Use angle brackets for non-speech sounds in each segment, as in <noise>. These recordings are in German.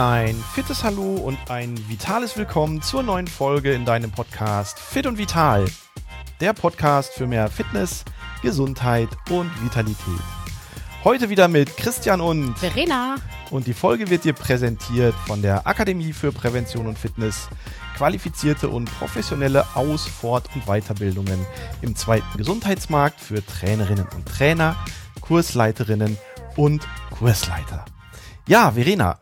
Ein fittes Hallo und ein vitales Willkommen zur neuen Folge in deinem Podcast Fit und Vital. Der Podcast für mehr Fitness, Gesundheit und Vitalität. Heute wieder mit Christian und Verena. Und die Folge wird dir präsentiert von der Akademie für Prävention und Fitness. Qualifizierte und professionelle Aus-, Fort- und Weiterbildungen im zweiten Gesundheitsmarkt für Trainerinnen und Trainer, Kursleiterinnen und Kursleiter. Ja, Verena,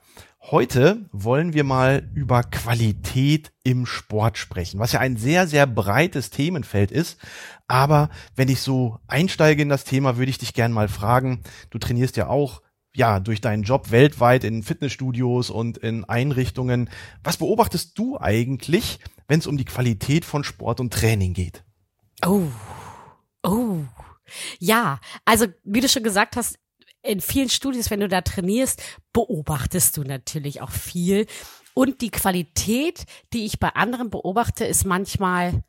Heute wollen wir mal über Qualität im Sport sprechen, was ja ein sehr, sehr breites Themenfeld ist. Aber wenn ich so einsteige in das Thema, würde ich dich gern mal fragen. Du trainierst ja auch ja, durch deinen Job weltweit in Fitnessstudios und in Einrichtungen. Was beobachtest du eigentlich, wenn es um die Qualität von Sport und Training geht? Oh, oh. Ja, also wie du schon gesagt hast, in vielen Studios, wenn du da trainierst, beobachtest du natürlich auch viel. Und die Qualität, die ich bei anderen beobachte, ist manchmal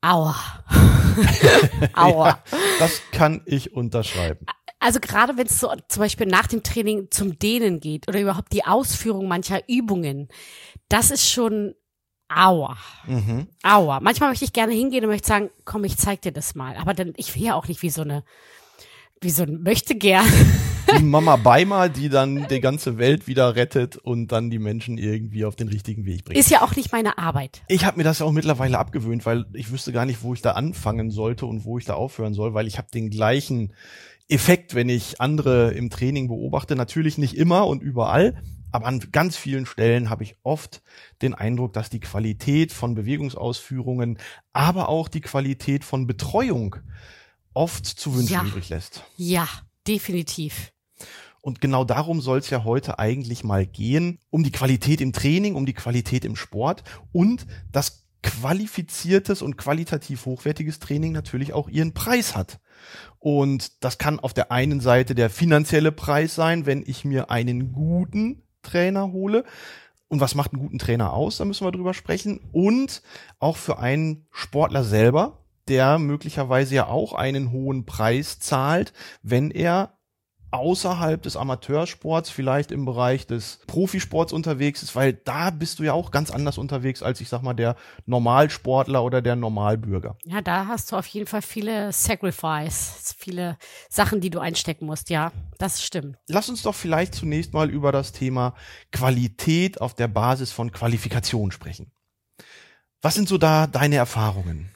Aua. <laughs> Aua. Ja, das kann ich unterschreiben. Also gerade wenn es so zum Beispiel nach dem Training zum Dehnen geht oder überhaupt die Ausführung mancher Übungen, das ist schon Aua. Mhm. Aua. Manchmal möchte ich gerne hingehen und möchte sagen, komm, ich zeig dir das mal. Aber dann, ich will ja auch nicht wie so eine wie so ein möchte gern. <laughs> Die Mama Beimer, die dann die ganze Welt wieder rettet und dann die Menschen irgendwie auf den richtigen Weg bringt. Ist ja auch nicht meine Arbeit. Ich habe mir das ja auch mittlerweile abgewöhnt, weil ich wüsste gar nicht, wo ich da anfangen sollte und wo ich da aufhören soll, weil ich habe den gleichen Effekt, wenn ich andere im Training beobachte. Natürlich nicht immer und überall, aber an ganz vielen Stellen habe ich oft den Eindruck, dass die Qualität von Bewegungsausführungen, aber auch die Qualität von Betreuung oft zu wünschen ja. übrig lässt. Ja, definitiv. Und genau darum soll es ja heute eigentlich mal gehen, um die Qualität im Training, um die Qualität im Sport und dass qualifiziertes und qualitativ hochwertiges Training natürlich auch ihren Preis hat. Und das kann auf der einen Seite der finanzielle Preis sein, wenn ich mir einen guten Trainer hole. Und was macht einen guten Trainer aus? Da müssen wir drüber sprechen. Und auch für einen Sportler selber, der möglicherweise ja auch einen hohen Preis zahlt, wenn er außerhalb des Amateursports, vielleicht im Bereich des Profisports unterwegs ist, weil da bist du ja auch ganz anders unterwegs als ich sag mal der Normalsportler oder der Normalbürger. Ja, da hast du auf jeden Fall viele Sacrifice, viele Sachen, die du einstecken musst. Ja, das stimmt. Lass uns doch vielleicht zunächst mal über das Thema Qualität auf der Basis von Qualifikation sprechen. Was sind so da deine Erfahrungen?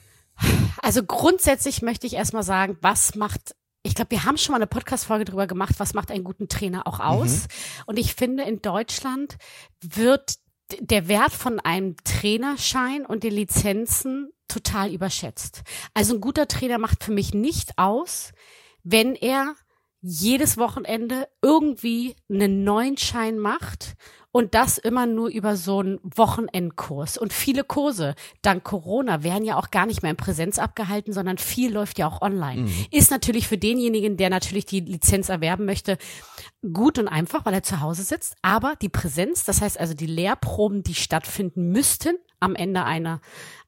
Also grundsätzlich möchte ich erstmal sagen, was macht ich glaube, wir haben schon mal eine Podcast-Folge drüber gemacht, was macht einen guten Trainer auch aus. Mhm. Und ich finde, in Deutschland wird der Wert von einem Trainerschein und den Lizenzen total überschätzt. Also ein guter Trainer macht für mich nicht aus, wenn er jedes Wochenende irgendwie einen neuen Schein macht und das immer nur über so einen Wochenendkurs. Und viele Kurse, dank Corona, werden ja auch gar nicht mehr in Präsenz abgehalten, sondern viel läuft ja auch online. Mhm. Ist natürlich für denjenigen, der natürlich die Lizenz erwerben möchte, gut und einfach, weil er zu Hause sitzt. Aber die Präsenz, das heißt also die Lehrproben, die stattfinden müssten am Ende einer,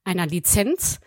einer Lizenz,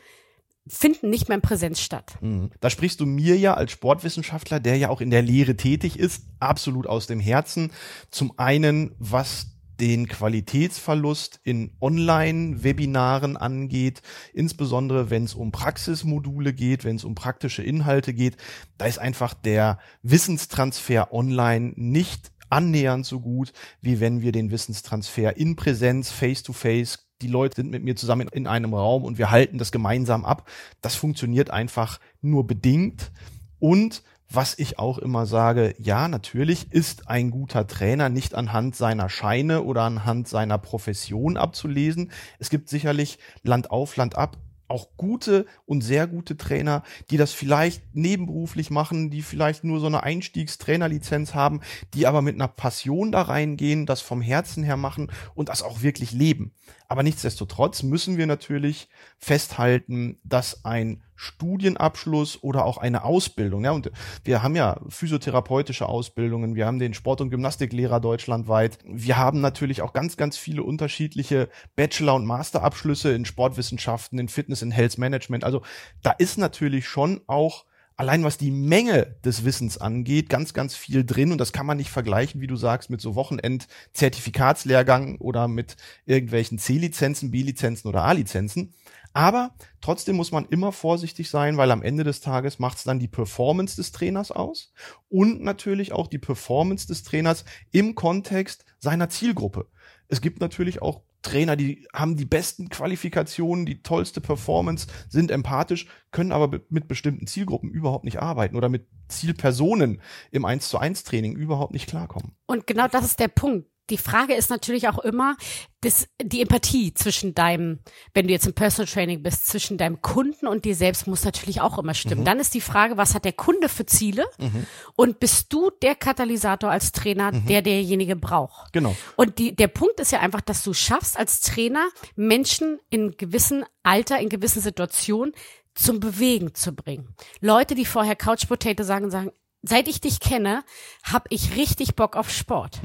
finden nicht mehr in Präsenz statt. Mhm. Da sprichst du mir ja als Sportwissenschaftler, der ja auch in der Lehre tätig ist, absolut aus dem Herzen. Zum einen, was den Qualitätsverlust in Online-Webinaren angeht, insbesondere wenn es um Praxismodule geht, wenn es um praktische Inhalte geht, da ist einfach der Wissenstransfer online nicht annähernd so gut, wie wenn wir den Wissenstransfer in Präsenz, face-to-face, -face, die Leute sind mit mir zusammen in einem Raum und wir halten das gemeinsam ab. Das funktioniert einfach nur bedingt. Und was ich auch immer sage, ja, natürlich ist ein guter Trainer nicht anhand seiner Scheine oder anhand seiner Profession abzulesen. Es gibt sicherlich Land auf, Land ab auch gute und sehr gute Trainer, die das vielleicht nebenberuflich machen, die vielleicht nur so eine Einstiegstrainerlizenz haben, die aber mit einer Passion da reingehen, das vom Herzen her machen und das auch wirklich leben. Aber nichtsdestotrotz müssen wir natürlich festhalten, dass ein Studienabschluss oder auch eine Ausbildung. Ja, und wir haben ja physiotherapeutische Ausbildungen, wir haben den Sport- und Gymnastiklehrer deutschlandweit. Wir haben natürlich auch ganz, ganz viele unterschiedliche Bachelor- und Masterabschlüsse in Sportwissenschaften, in Fitness, in Health Management. Also da ist natürlich schon auch allein was die Menge des Wissens angeht, ganz, ganz viel drin und das kann man nicht vergleichen, wie du sagst, mit so Wochenend-Zertifikatslehrgang oder mit irgendwelchen C-Lizenzen, B-Lizenzen oder A-Lizenzen. Aber trotzdem muss man immer vorsichtig sein, weil am Ende des Tages macht es dann die Performance des Trainers aus und natürlich auch die Performance des Trainers im Kontext seiner Zielgruppe. Es gibt natürlich auch Trainer, die haben die besten Qualifikationen, die tollste Performance, sind empathisch, können aber mit bestimmten Zielgruppen überhaupt nicht arbeiten oder mit Zielpersonen im 1 zu 1 Training überhaupt nicht klarkommen. Und genau das ist der Punkt die Frage ist natürlich auch immer, das, die Empathie zwischen deinem, wenn du jetzt im Personal Training bist, zwischen deinem Kunden und dir selbst muss natürlich auch immer stimmen. Mhm. Dann ist die Frage, was hat der Kunde für Ziele? Mhm. Und bist du der Katalysator als Trainer, mhm. der derjenige braucht? Genau. Und die, der Punkt ist ja einfach, dass du schaffst als Trainer Menschen in gewissen Alter, in gewissen Situationen zum Bewegen zu bringen. Leute, die vorher Couch Potato sagen, sagen, seit ich dich kenne, habe ich richtig Bock auf Sport.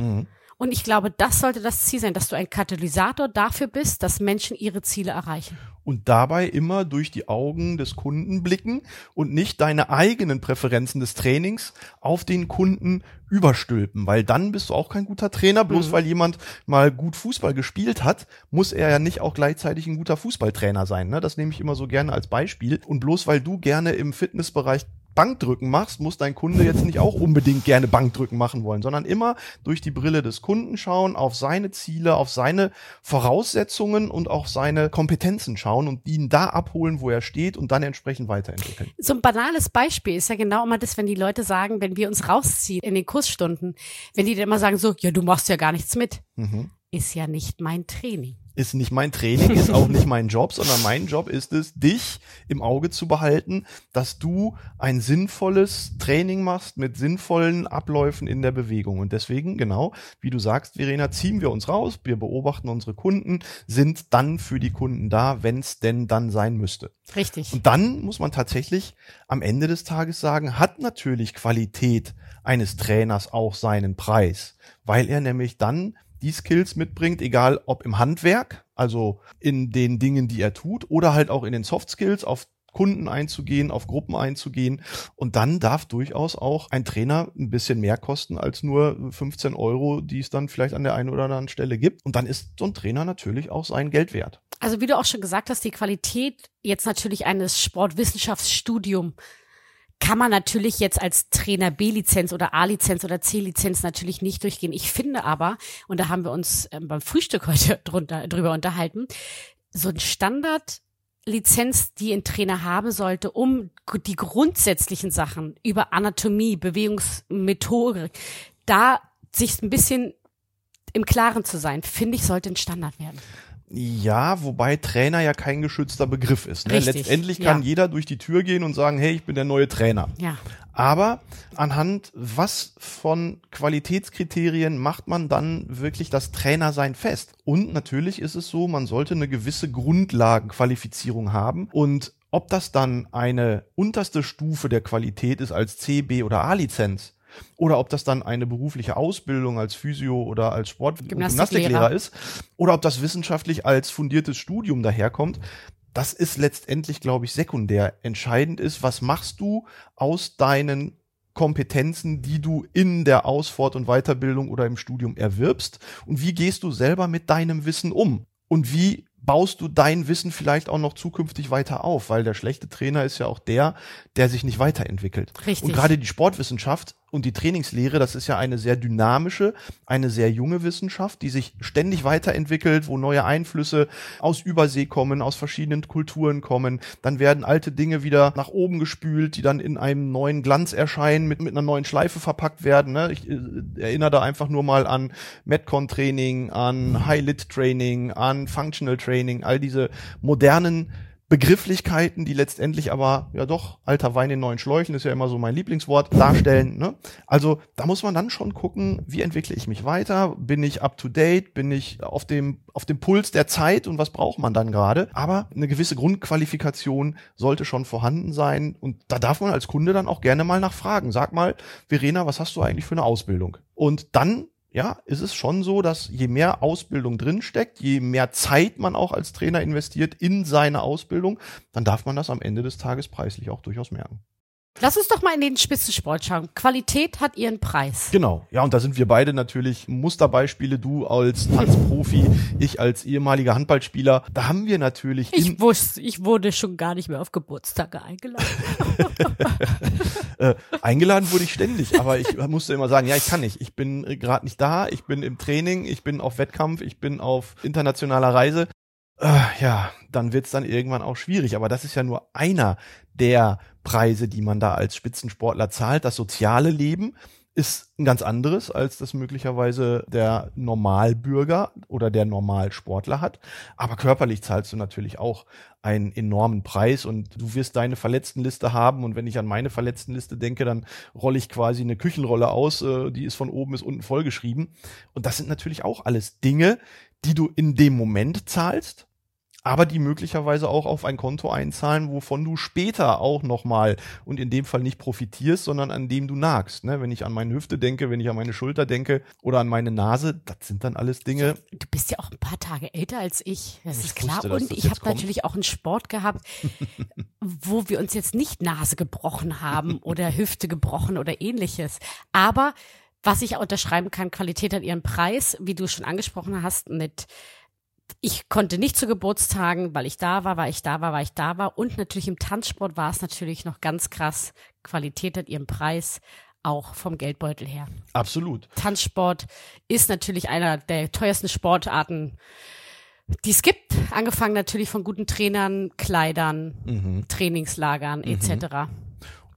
Und ich glaube, das sollte das Ziel sein, dass du ein Katalysator dafür bist, dass Menschen ihre Ziele erreichen. Und dabei immer durch die Augen des Kunden blicken und nicht deine eigenen Präferenzen des Trainings auf den Kunden überstülpen, weil dann bist du auch kein guter Trainer. Bloß mhm. weil jemand mal gut Fußball gespielt hat, muss er ja nicht auch gleichzeitig ein guter Fußballtrainer sein. Ne? Das nehme ich immer so gerne als Beispiel. Und bloß weil du gerne im Fitnessbereich Bankdrücken machst, muss dein Kunde jetzt nicht auch unbedingt gerne Bankdrücken machen wollen, sondern immer durch die Brille des Kunden schauen, auf seine Ziele, auf seine Voraussetzungen und auch seine Kompetenzen schauen und ihn da abholen, wo er steht und dann entsprechend weiterentwickeln. So ein banales Beispiel ist ja genau immer das, wenn die Leute sagen, wenn wir uns rausziehen in den Kursstunden, wenn die dann immer sagen so, ja, du machst ja gar nichts mit. Mhm. Ist ja nicht mein Training ist nicht mein Training, ist auch nicht <laughs> mein Job, sondern mein Job ist es, dich im Auge zu behalten, dass du ein sinnvolles Training machst mit sinnvollen Abläufen in der Bewegung. Und deswegen, genau, wie du sagst, Verena, ziehen wir uns raus, wir beobachten unsere Kunden, sind dann für die Kunden da, wenn es denn dann sein müsste. Richtig. Und dann muss man tatsächlich am Ende des Tages sagen, hat natürlich Qualität eines Trainers auch seinen Preis, weil er nämlich dann die Skills mitbringt, egal ob im Handwerk, also in den Dingen, die er tut, oder halt auch in den Soft Skills, auf Kunden einzugehen, auf Gruppen einzugehen. Und dann darf durchaus auch ein Trainer ein bisschen mehr kosten als nur 15 Euro, die es dann vielleicht an der einen oder anderen Stelle gibt. Und dann ist so ein Trainer natürlich auch sein Geld wert. Also wie du auch schon gesagt hast, die Qualität jetzt natürlich eines Sportwissenschaftsstudiums kann man natürlich jetzt als Trainer B-Lizenz oder A-Lizenz oder C-Lizenz natürlich nicht durchgehen. Ich finde aber, und da haben wir uns ähm, beim Frühstück <laughs> heute drunter, drüber unterhalten, so ein Standard Lizenz, die ein Trainer haben sollte, um die grundsätzlichen Sachen über Anatomie, Bewegungsmethodik, da sich ein bisschen im Klaren zu sein, finde ich, sollte ein Standard werden. Ja, wobei Trainer ja kein geschützter Begriff ist. Ne? Letztendlich kann ja. jeder durch die Tür gehen und sagen, hey, ich bin der neue Trainer. Ja. Aber anhand was von Qualitätskriterien macht man dann wirklich das Trainersein fest? Und natürlich ist es so, man sollte eine gewisse Grundlagenqualifizierung haben und ob das dann eine unterste Stufe der Qualität ist als C, B oder A-Lizenz, oder ob das dann eine berufliche Ausbildung als Physio oder als Sport- und Gymnastiklehrer ist oder ob das wissenschaftlich als fundiertes Studium daherkommt. Das ist letztendlich, glaube ich, sekundär. Entscheidend ist, was machst du aus deinen Kompetenzen, die du in der Ausfort- und Weiterbildung oder im Studium erwirbst und wie gehst du selber mit deinem Wissen um und wie baust du dein Wissen vielleicht auch noch zukünftig weiter auf, weil der schlechte Trainer ist ja auch der, der sich nicht weiterentwickelt. Richtig. Und gerade die Sportwissenschaft und die Trainingslehre, das ist ja eine sehr dynamische, eine sehr junge Wissenschaft, die sich ständig weiterentwickelt, wo neue Einflüsse aus Übersee kommen, aus verschiedenen Kulturen kommen. Dann werden alte Dinge wieder nach oben gespült, die dann in einem neuen Glanz erscheinen, mit, mit einer neuen Schleife verpackt werden. Ne? Ich äh, erinnere da einfach nur mal an Metcon-Training, an High-Lit-Training, an Functional Training, all diese modernen Begrifflichkeiten, die letztendlich aber ja doch alter Wein in neuen Schläuchen ist ja immer so mein Lieblingswort darstellen. Ne? Also da muss man dann schon gucken, wie entwickle ich mich weiter? Bin ich up to date? Bin ich auf dem auf dem Puls der Zeit und was braucht man dann gerade? Aber eine gewisse Grundqualifikation sollte schon vorhanden sein und da darf man als Kunde dann auch gerne mal nachfragen. Sag mal, Verena, was hast du eigentlich für eine Ausbildung? Und dann ja, ist es schon so, dass je mehr Ausbildung drinsteckt, je mehr Zeit man auch als Trainer investiert in seine Ausbildung, dann darf man das am Ende des Tages preislich auch durchaus merken. Lass uns doch mal in den Spitzensport schauen. Qualität hat ihren Preis. Genau. Ja, und da sind wir beide natürlich Musterbeispiele. Du als Tanzprofi, ich als ehemaliger Handballspieler. Da haben wir natürlich. Ich wusste, ich wurde schon gar nicht mehr auf Geburtstage eingeladen. <laughs> äh, eingeladen wurde ich ständig, aber ich musste immer sagen, ja, ich kann nicht. Ich bin gerade nicht da. Ich bin im Training. Ich bin auf Wettkampf. Ich bin auf internationaler Reise. Äh, ja, dann wird's dann irgendwann auch schwierig. Aber das ist ja nur einer der Preise, die man da als Spitzensportler zahlt. Das soziale Leben ist ein ganz anderes, als das möglicherweise der Normalbürger oder der Normalsportler hat. Aber körperlich zahlst du natürlich auch einen enormen Preis und du wirst deine Verletztenliste haben. Und wenn ich an meine Verletztenliste denke, dann rolle ich quasi eine Küchenrolle aus, äh, die ist von oben bis unten vollgeschrieben. Und das sind natürlich auch alles Dinge, die du in dem Moment zahlst aber die möglicherweise auch auf ein Konto einzahlen, wovon du später auch nochmal und in dem Fall nicht profitierst, sondern an dem du nagst. Ne? Wenn ich an meine Hüfte denke, wenn ich an meine Schulter denke oder an meine Nase, das sind dann alles Dinge. Du bist ja auch ein paar Tage älter als ich, das ich ist klar. Wusste, und ich habe natürlich auch einen Sport gehabt, <laughs> wo wir uns jetzt nicht Nase gebrochen haben oder Hüfte gebrochen oder ähnliches. Aber was ich auch unterschreiben kann, Qualität hat ihren Preis, wie du schon angesprochen hast, mit ich konnte nicht zu Geburtstagen, weil ich da war, weil ich da war, weil ich da war. Und natürlich im Tanzsport war es natürlich noch ganz krass. Qualität hat ihren Preis auch vom Geldbeutel her. Absolut. Tanzsport ist natürlich einer der teuersten Sportarten, die es gibt. Angefangen natürlich von guten Trainern, Kleidern, mhm. Trainingslagern etc. Mhm.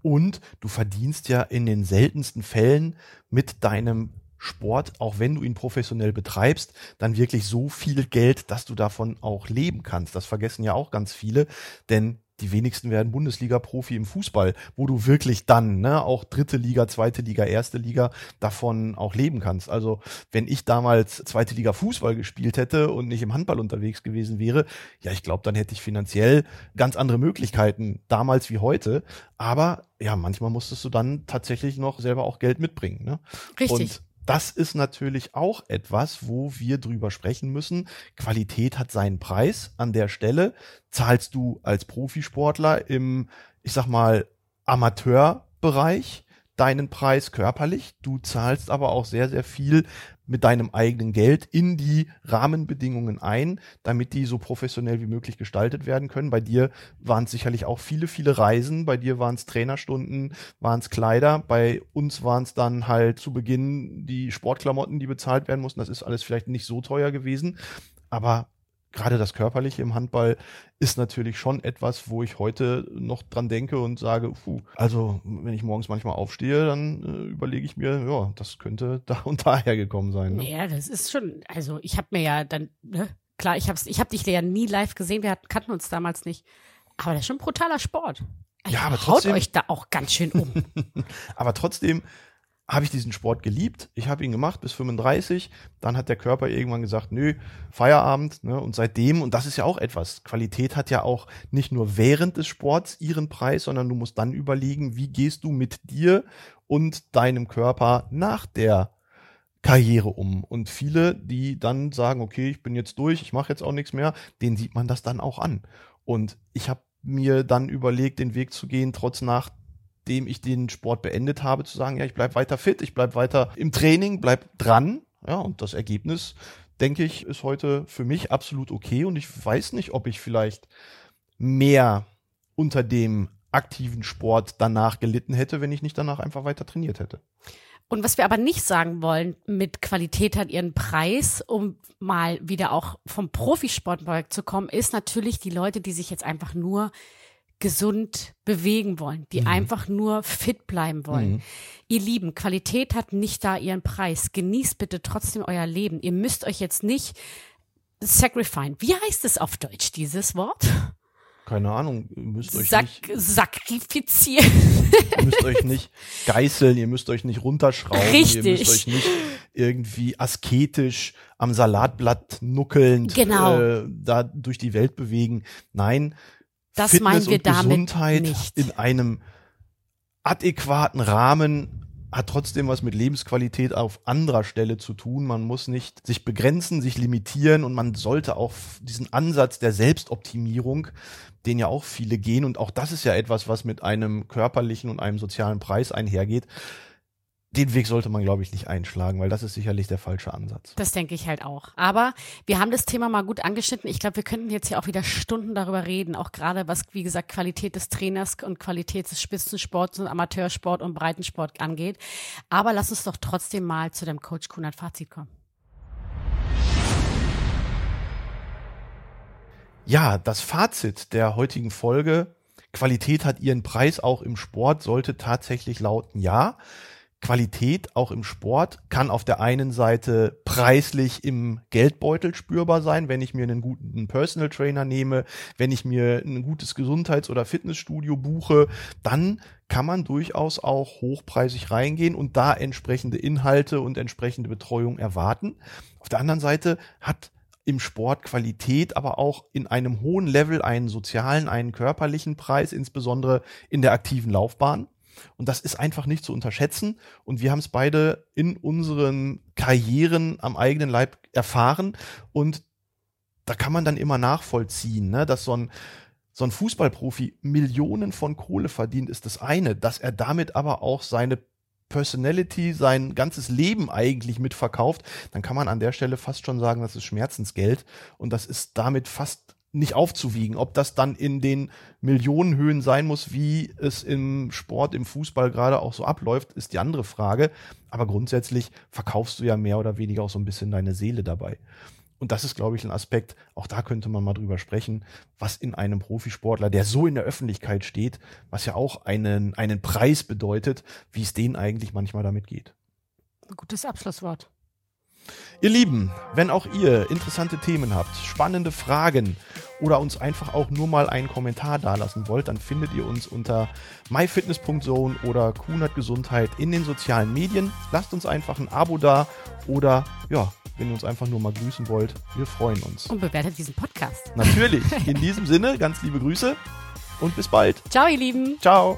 Und du verdienst ja in den seltensten Fällen mit deinem Sport, auch wenn du ihn professionell betreibst, dann wirklich so viel Geld, dass du davon auch leben kannst. Das vergessen ja auch ganz viele, denn die wenigsten werden Bundesliga-Profi im Fußball, wo du wirklich dann, ne, auch dritte Liga, zweite Liga, erste Liga davon auch leben kannst. Also, wenn ich damals zweite Liga Fußball gespielt hätte und nicht im Handball unterwegs gewesen wäre, ja, ich glaube, dann hätte ich finanziell ganz andere Möglichkeiten damals wie heute. Aber ja, manchmal musstest du dann tatsächlich noch selber auch Geld mitbringen. Ne? Richtig. Und das ist natürlich auch etwas, wo wir drüber sprechen müssen. Qualität hat seinen Preis. An der Stelle zahlst du als Profisportler im, ich sag mal, Amateurbereich deinen Preis körperlich. Du zahlst aber auch sehr, sehr viel mit deinem eigenen Geld in die Rahmenbedingungen ein, damit die so professionell wie möglich gestaltet werden können. Bei dir waren es sicherlich auch viele, viele Reisen. Bei dir waren es Trainerstunden, waren es Kleider. Bei uns waren es dann halt zu Beginn die Sportklamotten, die bezahlt werden mussten. Das ist alles vielleicht nicht so teuer gewesen. Aber gerade das Körperliche im Handball ist natürlich schon etwas, wo ich heute noch dran denke und sage, puh, also wenn ich morgens manchmal aufstehe, dann äh, überlege ich mir, ja, das könnte <laughs> da und daher gekommen sein. Ne? Ja, das ist schon, also ich habe mir ja dann, ne, klar, ich habe ich hab dich ja nie live gesehen, wir kannten uns damals nicht, aber das ist schon ein brutaler Sport. Also, ja, aber trotzdem, haut euch da auch ganz schön um. <laughs> aber trotzdem habe ich diesen Sport geliebt. Ich habe ihn gemacht bis 35. Dann hat der Körper irgendwann gesagt, nö, Feierabend. Ne? Und seitdem, und das ist ja auch etwas, Qualität hat ja auch nicht nur während des Sports ihren Preis, sondern du musst dann überlegen, wie gehst du mit dir und deinem Körper nach der Karriere um. Und viele, die dann sagen, okay, ich bin jetzt durch, ich mache jetzt auch nichts mehr, denen sieht man das dann auch an. Und ich habe mir dann überlegt, den Weg zu gehen, trotz nach nachdem ich den Sport beendet habe, zu sagen, ja, ich bleib weiter fit, ich bleib weiter im Training, bleib dran. Ja, und das Ergebnis, denke ich, ist heute für mich absolut okay. Und ich weiß nicht, ob ich vielleicht mehr unter dem aktiven Sport danach gelitten hätte, wenn ich nicht danach einfach weiter trainiert hätte. Und was wir aber nicht sagen wollen, mit Qualität hat ihren Preis, um mal wieder auch vom Profisport wegzukommen, ist natürlich die Leute, die sich jetzt einfach nur gesund bewegen wollen, die mhm. einfach nur fit bleiben wollen. Mhm. Ihr Lieben, Qualität hat nicht da ihren Preis. Genießt bitte trotzdem euer Leben. Ihr müsst euch jetzt nicht sacrifice. Wie heißt es auf Deutsch, dieses Wort? Keine Ahnung, ihr müsst euch Sak nicht sakrifizieren. Ihr müsst euch nicht geißeln, ihr müsst euch nicht runterschrauben, Richtig. ihr müsst euch nicht irgendwie asketisch am Salatblatt nuckelnd genau. äh, da durch die Welt bewegen. Nein, das Fitness meinen wir und damit Gesundheit nicht. in einem adäquaten Rahmen hat trotzdem was mit Lebensqualität auf anderer Stelle zu tun. Man muss nicht sich begrenzen, sich limitieren und man sollte auch diesen Ansatz der Selbstoptimierung, den ja auch viele gehen und auch das ist ja etwas, was mit einem körperlichen und einem sozialen Preis einhergeht, den Weg sollte man, glaube ich, nicht einschlagen, weil das ist sicherlich der falsche Ansatz. Das denke ich halt auch. Aber wir haben das Thema mal gut angeschnitten. Ich glaube, wir könnten jetzt hier auch wieder Stunden darüber reden, auch gerade was, wie gesagt, Qualität des Trainers und Qualität des Spitzensports und Amateursport und Breitensport angeht. Aber lass uns doch trotzdem mal zu dem Coach Kunert Fazit kommen. Ja, das Fazit der heutigen Folge, Qualität hat ihren Preis auch im Sport, sollte tatsächlich lauten ja. Qualität auch im Sport kann auf der einen Seite preislich im Geldbeutel spürbar sein, wenn ich mir einen guten Personal Trainer nehme, wenn ich mir ein gutes Gesundheits- oder Fitnessstudio buche, dann kann man durchaus auch hochpreisig reingehen und da entsprechende Inhalte und entsprechende Betreuung erwarten. Auf der anderen Seite hat im Sport Qualität, aber auch in einem hohen Level einen sozialen, einen körperlichen Preis, insbesondere in der aktiven Laufbahn. Und das ist einfach nicht zu unterschätzen. Und wir haben es beide in unseren Karrieren am eigenen Leib erfahren. Und da kann man dann immer nachvollziehen, ne, dass so ein, so ein Fußballprofi Millionen von Kohle verdient, ist das eine, dass er damit aber auch seine Personality, sein ganzes Leben eigentlich mitverkauft, dann kann man an der Stelle fast schon sagen, das ist Schmerzensgeld und das ist damit fast nicht aufzuwiegen. Ob das dann in den Millionenhöhen sein muss, wie es im Sport, im Fußball gerade auch so abläuft, ist die andere Frage. Aber grundsätzlich verkaufst du ja mehr oder weniger auch so ein bisschen deine Seele dabei. Und das ist, glaube ich, ein Aspekt, auch da könnte man mal drüber sprechen, was in einem Profisportler, der so in der Öffentlichkeit steht, was ja auch einen, einen Preis bedeutet, wie es denen eigentlich manchmal damit geht. Gutes Abschlusswort. Ihr Lieben, wenn auch ihr interessante Themen habt, spannende Fragen oder uns einfach auch nur mal einen Kommentar dalassen wollt, dann findet ihr uns unter myfitness.zone oder Kunert Gesundheit in den sozialen Medien. Lasst uns einfach ein Abo da oder ja, wenn ihr uns einfach nur mal grüßen wollt, wir freuen uns. Und bewertet diesen Podcast. Natürlich. In diesem Sinne, ganz liebe Grüße und bis bald. Ciao, ihr Lieben. Ciao.